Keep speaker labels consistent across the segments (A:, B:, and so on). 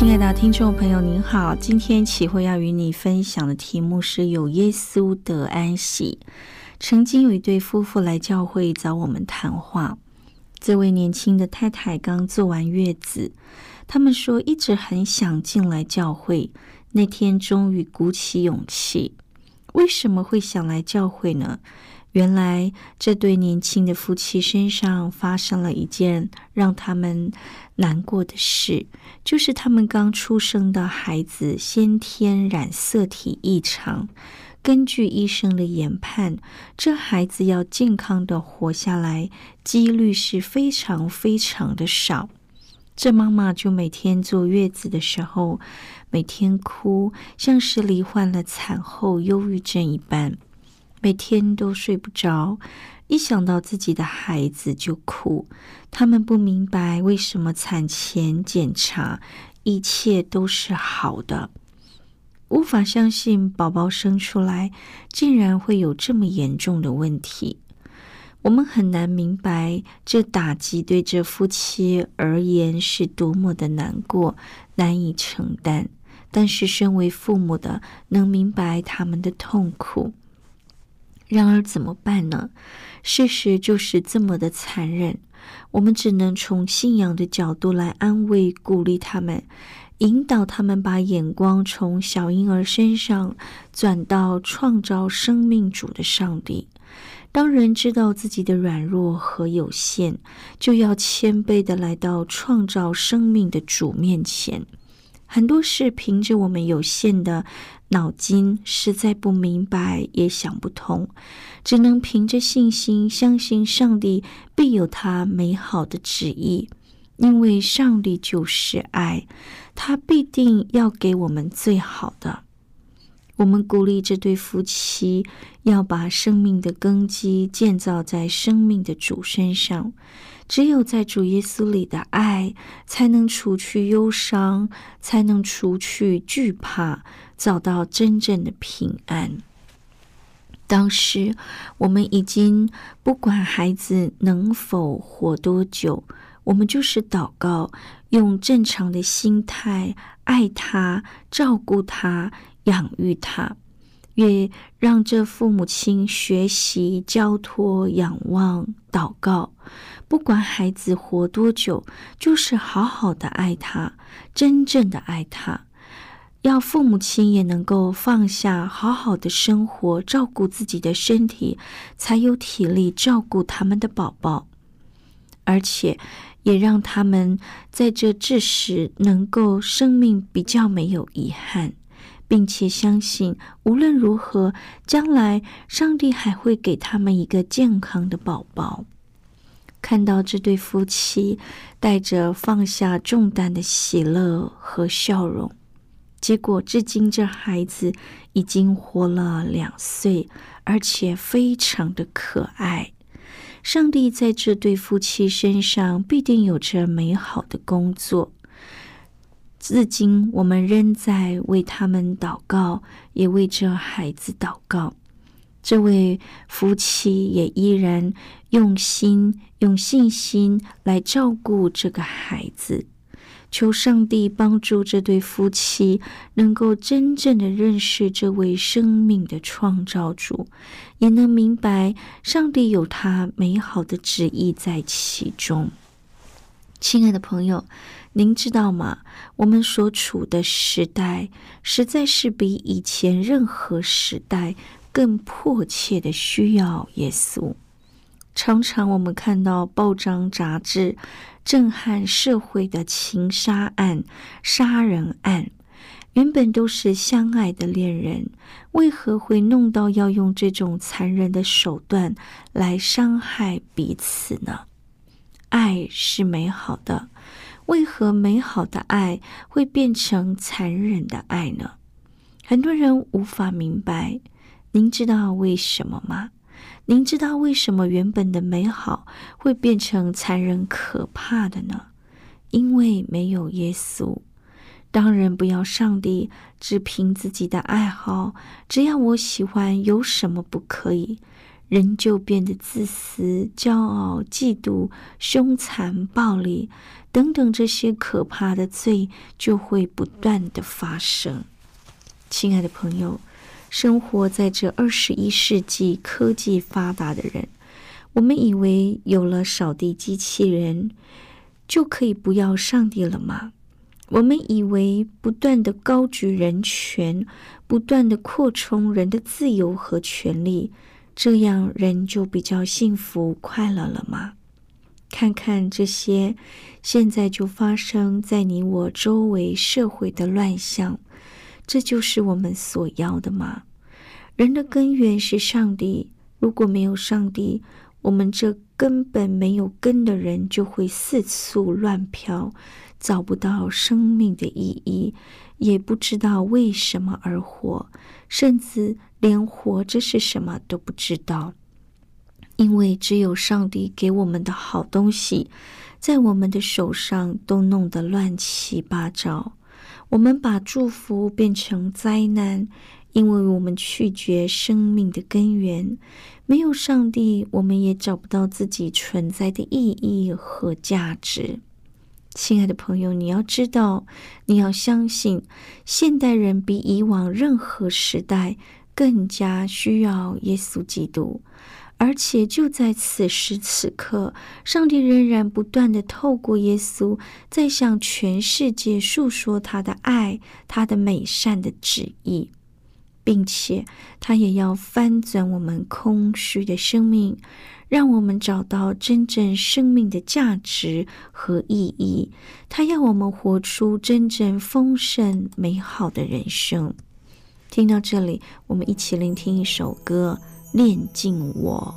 A: 亲爱的听众朋友，您好。今天启慧要与你分享的题目是“有耶稣得安息”。曾经有一对夫妇来教会找我们谈话，这位年轻的太太刚做完月子，他们说一直很想进来教会，那天终于鼓起勇气。为什么会想来教会呢？原来这对年轻的夫妻身上发生了一件让他们难过的事，就是他们刚出生的孩子先天染色体异常。根据医生的研判，这孩子要健康的活下来，几率是非常非常的少。这妈妈就每天坐月子的时候，每天哭，像是罹患了产后忧郁症一般。每天都睡不着，一想到自己的孩子就哭。他们不明白为什么产前检查一切都是好的，无法相信宝宝生出来竟然会有这么严重的问题。我们很难明白这打击对这夫妻而言是多么的难过、难以承担。但是身为父母的能明白他们的痛苦。然而怎么办呢？事实就是这么的残忍。我们只能从信仰的角度来安慰、鼓励他们，引导他们把眼光从小婴儿身上转到创造生命主的上帝。当人知道自己的软弱和有限，就要谦卑的来到创造生命的主面前。很多事凭着我们有限的。脑筋实在不明白，也想不通，只能凭着信心相信上帝必有他美好的旨意，因为上帝就是爱，他必定要给我们最好的。我们鼓励这对夫妻要把生命的根基建造在生命的主身上。只有在主耶稣里的爱，才能除去忧伤，才能除去惧怕，找到真正的平安。当时我们已经不管孩子能否活多久，我们就是祷告，用正常的心态爱他、照顾他、养育他。也让这父母亲学习交托、仰望、祷告，不管孩子活多久，就是好好的爱他，真正的爱他。要父母亲也能够放下，好好的生活，照顾自己的身体，才有体力照顾他们的宝宝，而且也让他们在这至时能够生命比较没有遗憾。并且相信，无论如何，将来上帝还会给他们一个健康的宝宝。看到这对夫妻带着放下重担的喜乐和笑容，结果至今这孩子已经活了两岁，而且非常的可爱。上帝在这对夫妻身上必定有着美好的工作。至今，我们仍在为他们祷告，也为这孩子祷告。这位夫妻也依然用心、用信心来照顾这个孩子。求上帝帮助这对夫妻能够真正的认识这位生命的创造主，也能明白上帝有他美好的旨意在其中。亲爱的朋友，您知道吗？我们所处的时代实在是比以前任何时代更迫切的需要耶稣。常常我们看到报章杂志震撼社会的情杀案、杀人案，原本都是相爱的恋人，为何会弄到要用这种残忍的手段来伤害彼此呢？爱是美好的，为何美好的爱会变成残忍的爱呢？很多人无法明白。您知道为什么吗？您知道为什么原本的美好会变成残忍可怕的呢？因为没有耶稣。当人不要上帝，只凭自己的爱好，只要我喜欢，有什么不可以？人就变得自私、骄傲、嫉妒、凶残、暴力等等这些可怕的罪就会不断的发生。亲爱的朋友，生活在这二十一世纪科技发达的人，我们以为有了扫地机器人就可以不要上帝了吗？我们以为不断的高举人权，不断的扩充人的自由和权利。这样人就比较幸福快乐了吗？看看这些现在就发生在你我周围社会的乱象，这就是我们所要的吗？人的根源是上帝，如果没有上帝，我们这根本没有根的人就会四处乱飘，找不到生命的意义，也不知道为什么而活，甚至。连活着是什么都不知道，因为只有上帝给我们的好东西，在我们的手上都弄得乱七八糟。我们把祝福变成灾难，因为我们拒绝生命的根源。没有上帝，我们也找不到自己存在的意义和价值。亲爱的朋友，你要知道，你要相信，现代人比以往任何时代。更加需要耶稣基督，而且就在此时此刻，上帝仍然不断的透过耶稣，在向全世界诉说他的爱、他的美善的旨意，并且他也要翻转我们空虚的生命，让我们找到真正生命的价值和意义。他要我们活出真正丰盛美好的人生。听到这里，我们一起聆听一首歌《炼尽我》。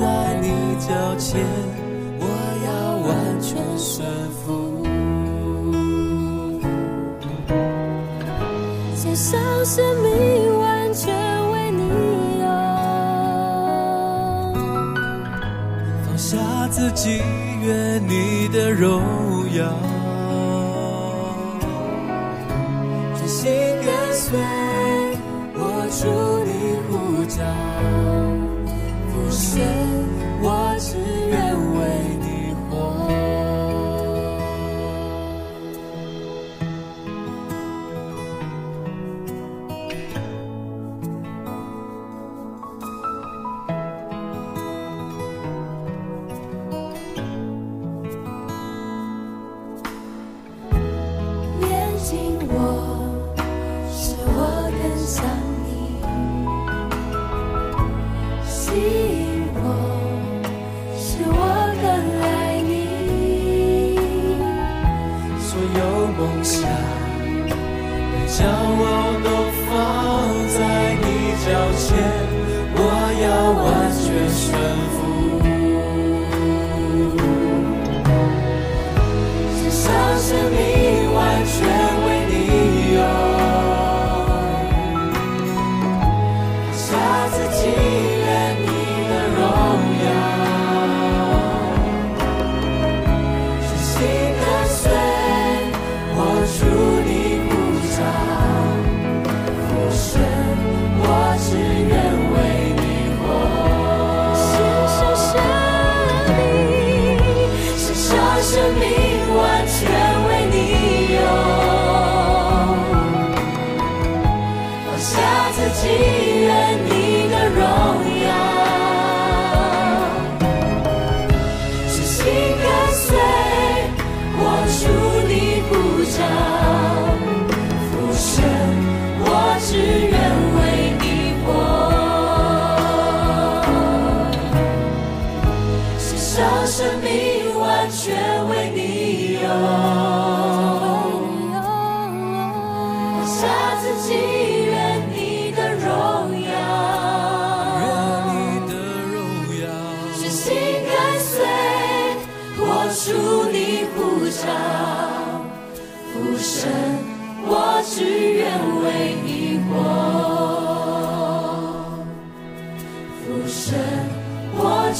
B: 在你脚前，我要完全顺服。献上生命，完全为你用。
C: 放下自己，愿你的荣耀。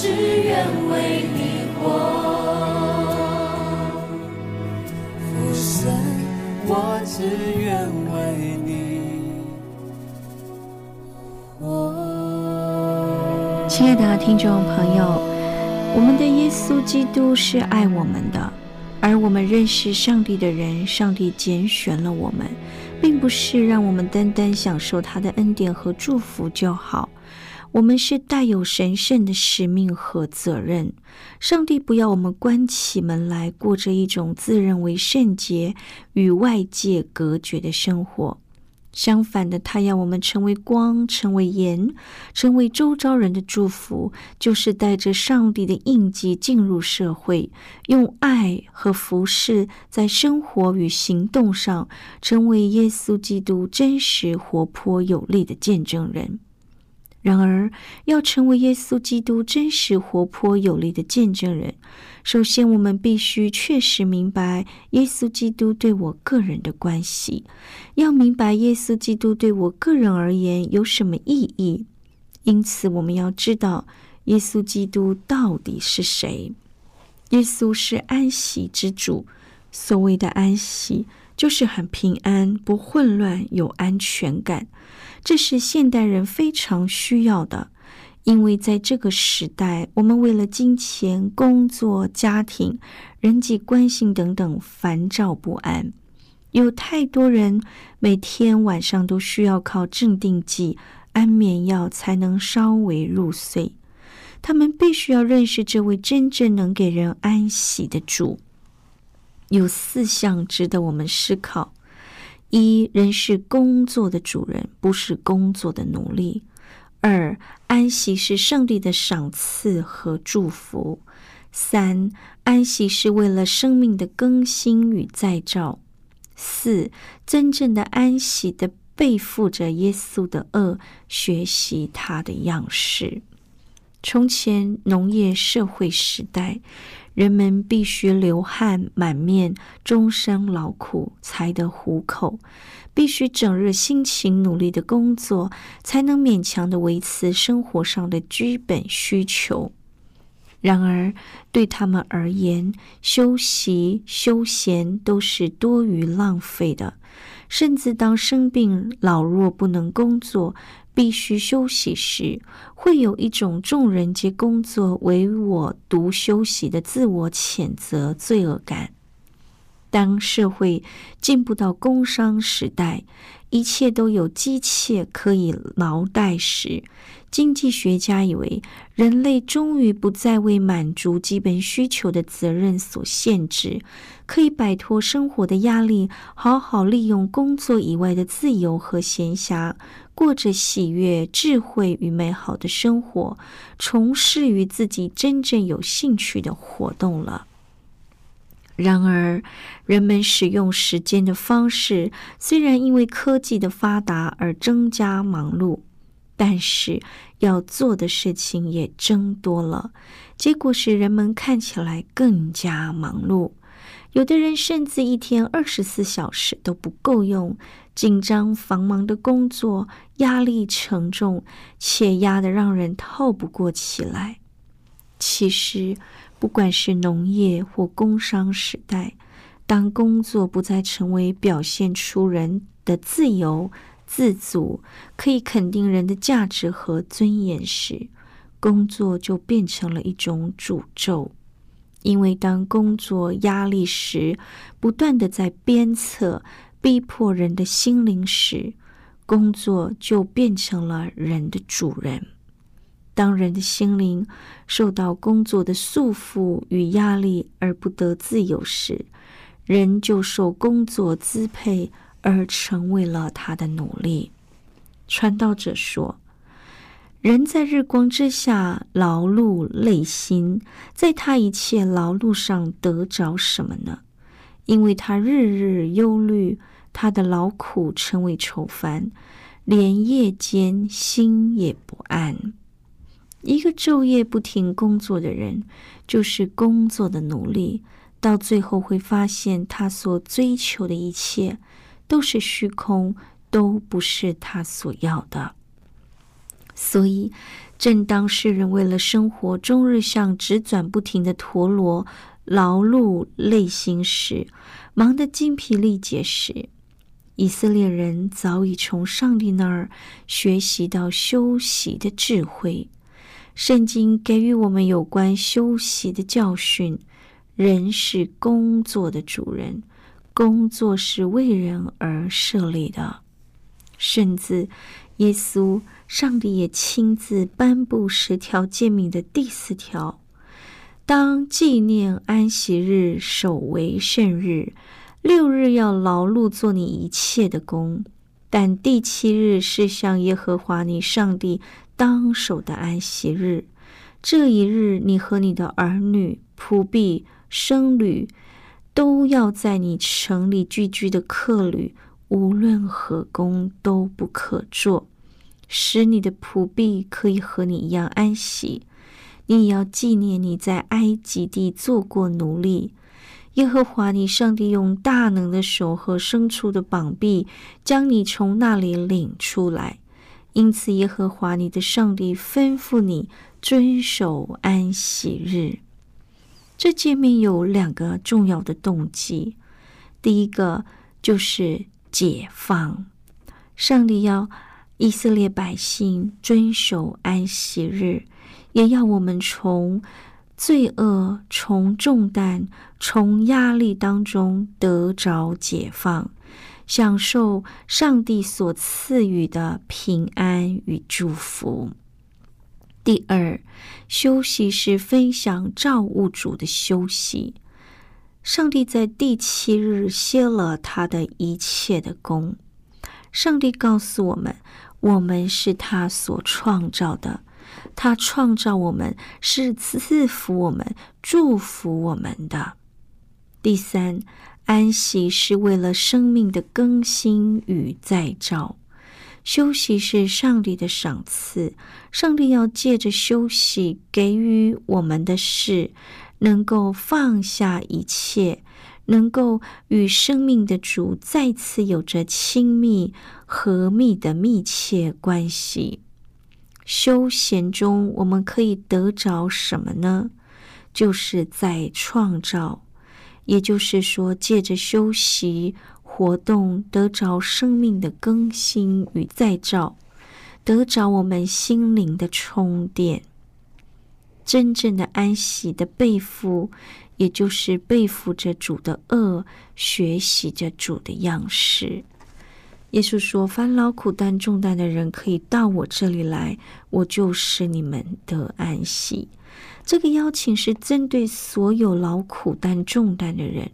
C: 只愿为你活。父神，我只愿为你活。
A: 亲爱的听众朋友，我们的耶稣基督是爱我们的，而我们认识上帝的人，上帝拣选了我们，并不是让我们单单享受他的恩典和祝福就好。我们是带有神圣的使命和责任。上帝不要我们关起门来过着一种自认为圣洁、与外界隔绝的生活。相反的，他要我们成为光，成为盐，成为周遭人的祝福，就是带着上帝的印记进入社会，用爱和服侍在生活与行动上，成为耶稣基督真实、活泼、有力的见证人。然而，要成为耶稣基督真实、活泼、有力的见证人，首先我们必须确实明白耶稣基督对我个人的关系，要明白耶稣基督对我个人而言有什么意义。因此，我们要知道耶稣基督到底是谁。耶稣是安息之主。所谓的安息，就是很平安、不混乱、有安全感。这是现代人非常需要的，因为在这个时代，我们为了金钱、工作、家庭、人际关系等等烦躁不安，有太多人每天晚上都需要靠镇定剂、安眠药才能稍微入睡。他们必须要认识这位真正能给人安息的主。有四项值得我们思考。一人是工作的主人，不是工作的奴隶。二安息是上帝的赏赐和祝福。三安息是为了生命的更新与再造。四真正的安息的背负着耶稣的恶，学习他的样式。从前农业社会时代。人们必须流汗满面，终生劳苦才得糊口；必须整日辛勤努力的工作，才能勉强的维持生活上的基本需求。然而，对他们而言，休息、休闲都是多余浪费的。甚至当生病、老弱不能工作，必须休息时，会有一种众人皆工作，唯我独休息的自我谴责、罪恶感。当社会进步到工商时代，一切都有机械可以劳代时，经济学家以为人类终于不再为满足基本需求的责任所限制，可以摆脱生活的压力，好好利用工作以外的自由和闲暇，过着喜悦、智慧与美好的生活，从事于自己真正有兴趣的活动了。然而，人们使用时间的方式虽然因为科技的发达而增加忙碌，但是要做的事情也增多了，结果使人们看起来更加忙碌。有的人甚至一天二十四小时都不够用，紧张繁忙的工作压力沉重，且压得让人透不过气来。其实，不管是农业或工商时代，当工作不再成为表现出人的自由、自主，可以肯定人的价值和尊严时，工作就变成了一种诅咒。因为当工作压力时，不断的在鞭策、逼迫人的心灵时，工作就变成了人的主人。当人的心灵受到工作的束缚与压力而不得自由时，人就受工作支配而成为了他的奴隶。传道者说。人在日光之下劳碌累心，在他一切劳碌上得着什么呢？因为他日日忧虑，他的劳苦成为愁烦，连夜间心也不安。一个昼夜不停工作的人，就是工作的奴隶，到最后会发现，他所追求的一切都是虚空，都不是他所要的。所以，正当世人为了生活终日像直转不停的陀螺，劳碌累心时，忙得精疲力竭时，以色列人早已从上帝那儿学习到休息的智慧。圣经给予我们有关休息的教训：人是工作的主人，工作是为人而设立的，甚至耶稣。上帝也亲自颁布十条诫命的第四条：当纪念安息日，守为圣日。六日要劳碌做你一切的工，但第七日是向耶和华你上帝当守的安息日。这一日，你和你的儿女、仆婢、僧侣，都要在你城里聚居的客旅，无论何工都不可做。使你的仆婢可以和你一样安息，你也要纪念你在埃及地做过奴隶。耶和华你上帝用大能的手和伸出的膀臂将你从那里领出来，因此耶和华你的上帝吩咐你遵守安息日。这诫命有两个重要的动机，第一个就是解放，上帝要。以色列百姓遵守安息日，也要我们从罪恶、从重担、从压力当中得着解放，享受上帝所赐予的平安与祝福。第二，休息是分享造物主的休息。上帝在第七日歇了他的一切的功。上帝告诉我们。我们是他所创造的，他创造我们是赐福我们、祝福我们的。第三，安息是为了生命的更新与再造，休息是上帝的赏赐。上帝要借着休息给予我们的是，能够放下一切。能够与生命的主再次有着亲密和密的密切关系。休闲中，我们可以得着什么呢？就是在创造，也就是说，借着休息活动，得着生命的更新与再造，得着我们心灵的充电。真正的安息的背负。也就是背负着主的恶，学习着主的样式。耶稣说：“烦劳苦担重担的人，可以到我这里来，我就使你们得安息。”这个邀请是针对所有劳苦担重担的人，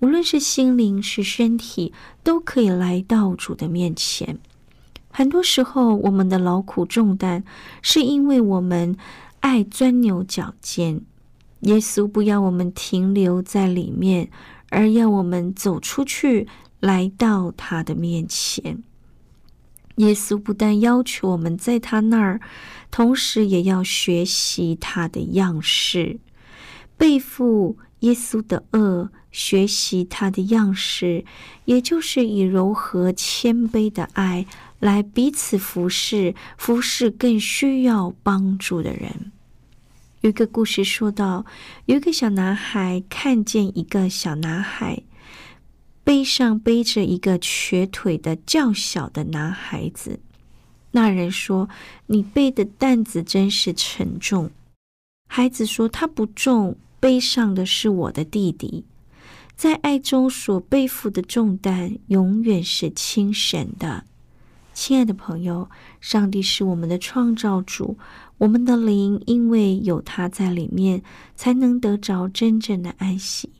A: 无论是心灵是身体，都可以来到主的面前。很多时候，我们的劳苦重担，是因为我们爱钻牛角尖。耶稣不要我们停留在里面，而要我们走出去，来到他的面前。耶稣不但要求我们在他那儿，同时也要学习他的样式，背负耶稣的恶，学习他的样式，也就是以柔和谦卑的爱来彼此服侍，服侍更需要帮助的人。有一个故事说到，有一个小男孩看见一个小男孩背上背着一个瘸腿的较小的男孩子。那人说：“你背的担子真是沉重。”孩子说：“他不重，背上的是我的弟弟。在爱中所背负的重担，永远是轻省的。”亲爱的朋友，上帝是我们的创造主。我们的灵因为有他在里面，才能得着真正的安息。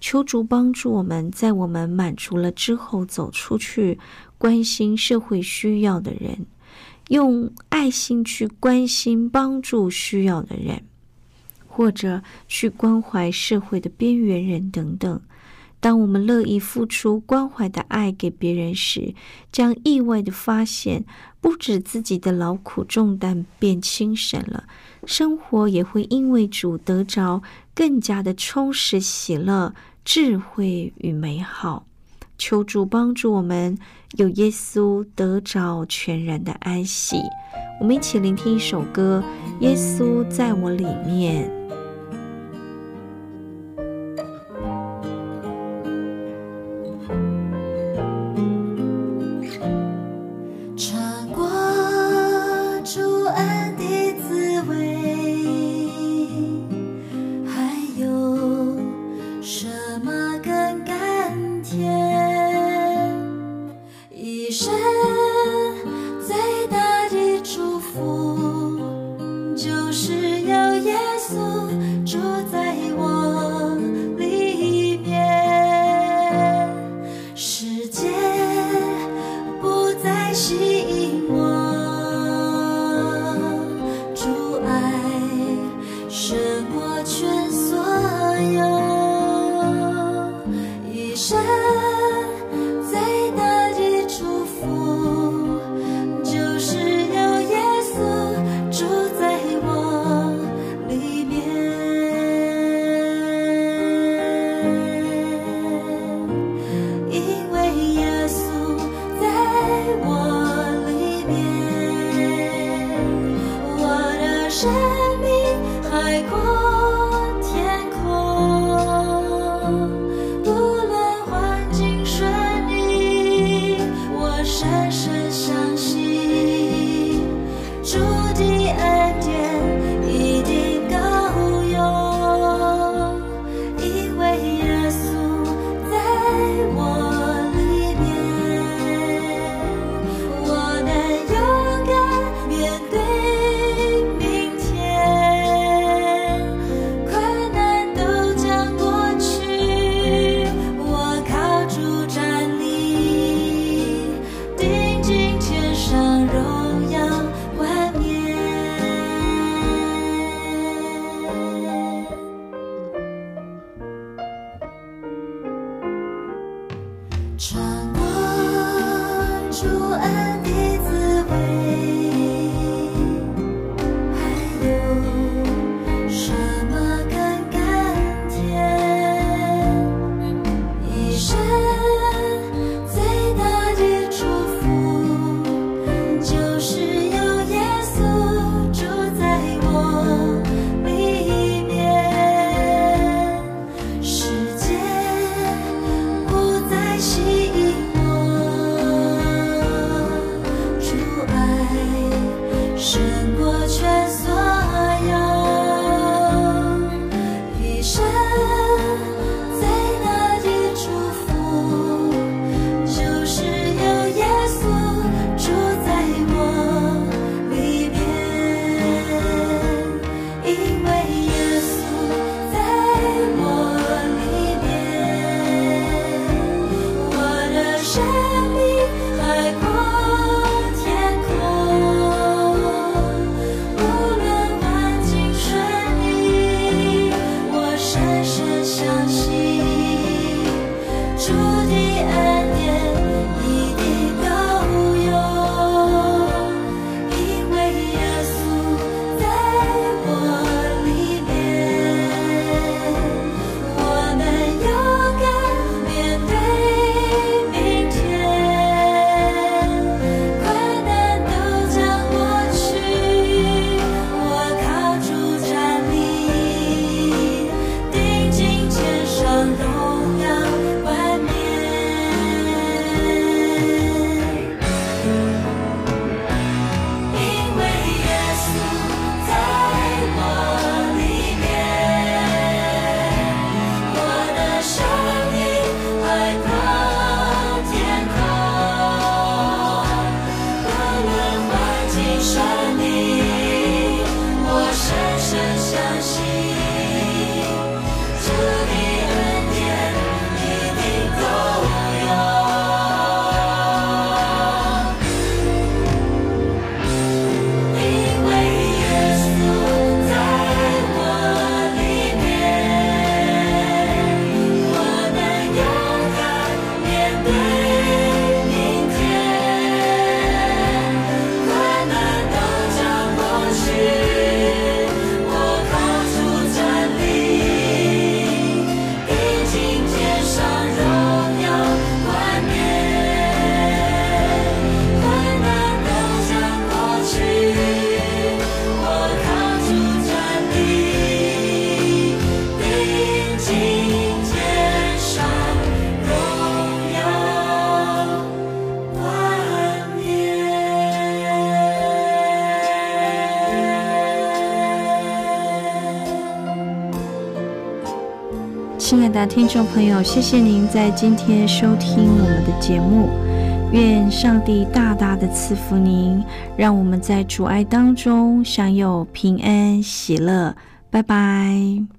A: 求主帮助我们在我们满足了之后，走出去关心社会需要的人，用爱心去关心帮助需要的人，或者去关怀社会的边缘人等等。当我们乐意付出关怀的爱给别人时，将意外的发现，不止自己的劳苦重担变轻省了，生活也会因为主得着更加的充实、喜乐、智慧与美好。求主帮助我们，有耶稣得着全然的安息。我们一起聆听一首歌，《耶稣在我里面》。却亲爱的听众朋友，谢谢您在今天收听我们的节目。愿上帝大大的赐福您，让我们在主爱当中享有平安喜乐。拜拜。